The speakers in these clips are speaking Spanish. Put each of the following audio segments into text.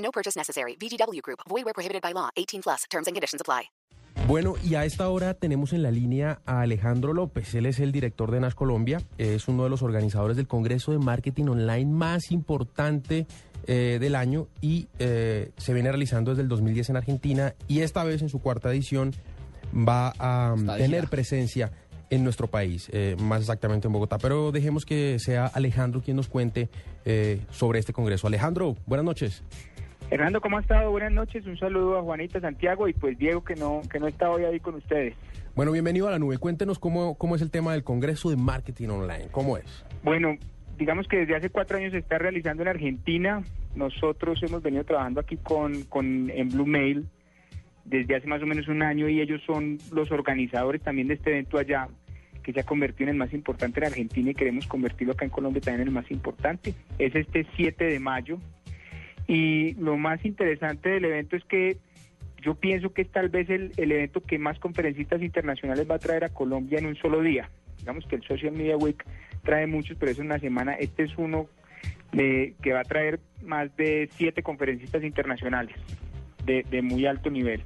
No purchase necessary. VGW Group. Void where prohibited by law. 18 plus. Terms and conditions apply. Bueno, y a esta hora tenemos en la línea a Alejandro López. Él es el director de Nash Colombia. Es uno de los organizadores del Congreso de Marketing Online más importante eh, del año y eh, se viene realizando desde el 2010 en Argentina y esta vez en su cuarta edición va a um, tener presencia en nuestro país, eh, más exactamente en Bogotá. Pero dejemos que sea Alejandro quien nos cuente eh, sobre este Congreso. Alejandro, buenas noches. Hernando, ¿cómo ha estado? Buenas noches. Un saludo a Juanita Santiago y pues Diego que no que no está hoy ahí con ustedes. Bueno, bienvenido a la nube. Cuéntenos cómo, cómo es el tema del Congreso de Marketing Online. ¿Cómo es? Bueno, digamos que desde hace cuatro años se está realizando en Argentina. Nosotros hemos venido trabajando aquí con, con en Blue Mail desde hace más o menos un año y ellos son los organizadores también de este evento allá que se ha convertido en el más importante en Argentina y queremos convertirlo acá en Colombia también en el más importante. Es este 7 de mayo y lo más interesante del evento es que yo pienso que es tal vez el, el evento que más conferencistas internacionales va a traer a Colombia en un solo día. Digamos que el Social Media Week trae muchos, pero en una semana. Este es uno de, que va a traer más de siete conferencistas internacionales de, muy alto nivel.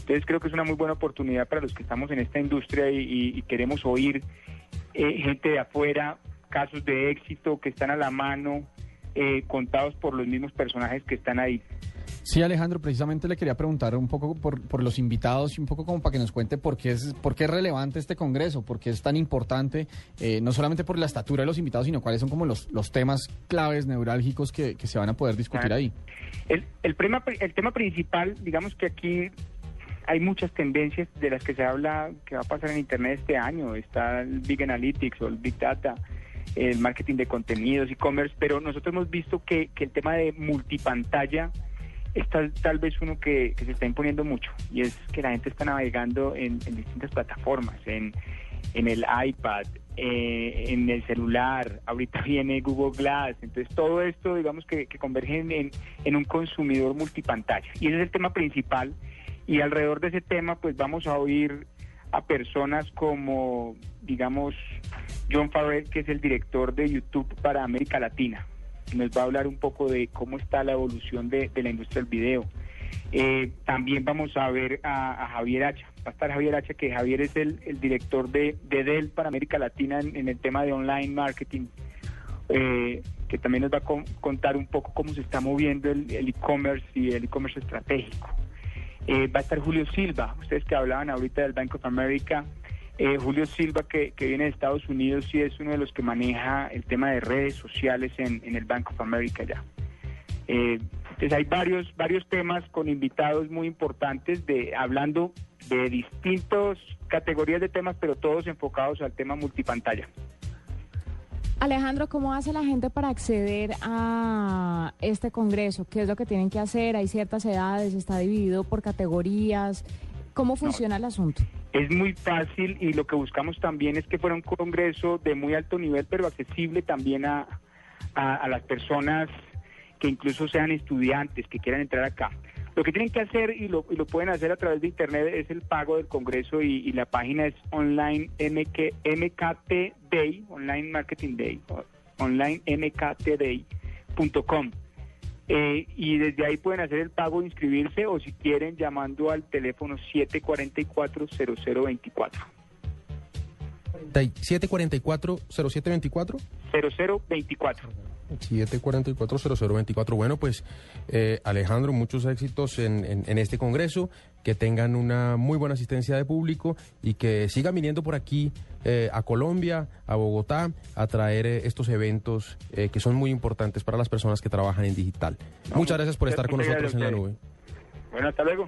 Entonces creo que es una muy buena oportunidad para los que estamos en esta industria y, y- y queremos oír eh, gente de afuera, casos de éxito que están a la mano, eh, contados por los mismos personajes que están ahí. Sí, Alejandro, precisamente le quería preguntar un poco por, por los invitados y un poco como para que nos cuente por qué es, por qué es relevante este congreso, por qué es tan importante, eh, no solamente por la estatura de los invitados, sino cuáles son como los, los temas claves, neurálgicos que, que se van a poder discutir Claro. ahí. El, el, prima- el tema principal, digamos que aquí hay muchas tendencias de las que se habla que va a pasar en Internet este año. Está el Big Analytics o el Big Data, el marketing de contenidos, e-commerce, pero nosotros hemos visto que, que el tema de multipantalla está tal vez uno que, que se está imponiendo mucho y es que la gente está navegando en, distintas plataformas, en, en el iPad, eh, en el celular, ahorita viene Google Glass, entonces todo esto digamos que, que converge en- en un consumidor multipantalla y ese es el tema principal y alrededor de ese tema pues vamos a oír a personas como digamos John Farrell que es el director de YouTube para América Latina nos va a hablar un poco de cómo está la evolución de, la industria del video. Eh, también vamos a ver a, Javier Hacha. Va a estar Javier Hacha, que Javier es el, director de, de Dell para América Latina en, el tema de online marketing, eh, que también nos va a con- contar un poco cómo se está moviendo el el e-commerce y el e-commerce estratégico. Eh, va a estar Julio Silva, ustedes que hablaban ahorita del Bank of America. Eh, Julio Silva, que, que viene de Estados Unidos, sí es uno de los que maneja el tema de redes sociales en, en el Bank of America ya. Eh, entonces hay varios, varios temas con invitados muy importantes, de hablando de distintas categorías de temas, pero todos enfocados al tema multipantalla. Alejandro, ¿cómo hace la gente para acceder a este congreso? ¿Qué es lo que tienen que hacer? ¿Hay ciertas edades? ¿Está dividido por categorías? ¿Cómo funciona el asunto? Es muy fácil y lo que buscamos también es que fuera un congreso de muy alto nivel, pero accesible también a, a, las personas que incluso sean estudiantes, que quieran entrar acá. Lo que tienen que hacer y lo, y lo pueden hacer a través de internet es el pago del congreso y, la página es online MK, MKT Day, Online Marketing Day, online mktday.com. Eh, y desde ahí pueden hacer el pago, inscribirse o si quieren llamando al teléfono 744-0024. 744-0724. 0024. 744-0024. Bueno, pues eh, Alejandro, muchos éxitos en, en- en este congreso, que tengan una muy buena asistencia de público y que sigan viniendo por aquí eh, a Colombia, a Bogotá, a traer eh, estos eventos eh, que son muy importantes para las personas que trabajan en digital. Muchas gracias por estar con nosotros en la nube. Bueno, hasta luego.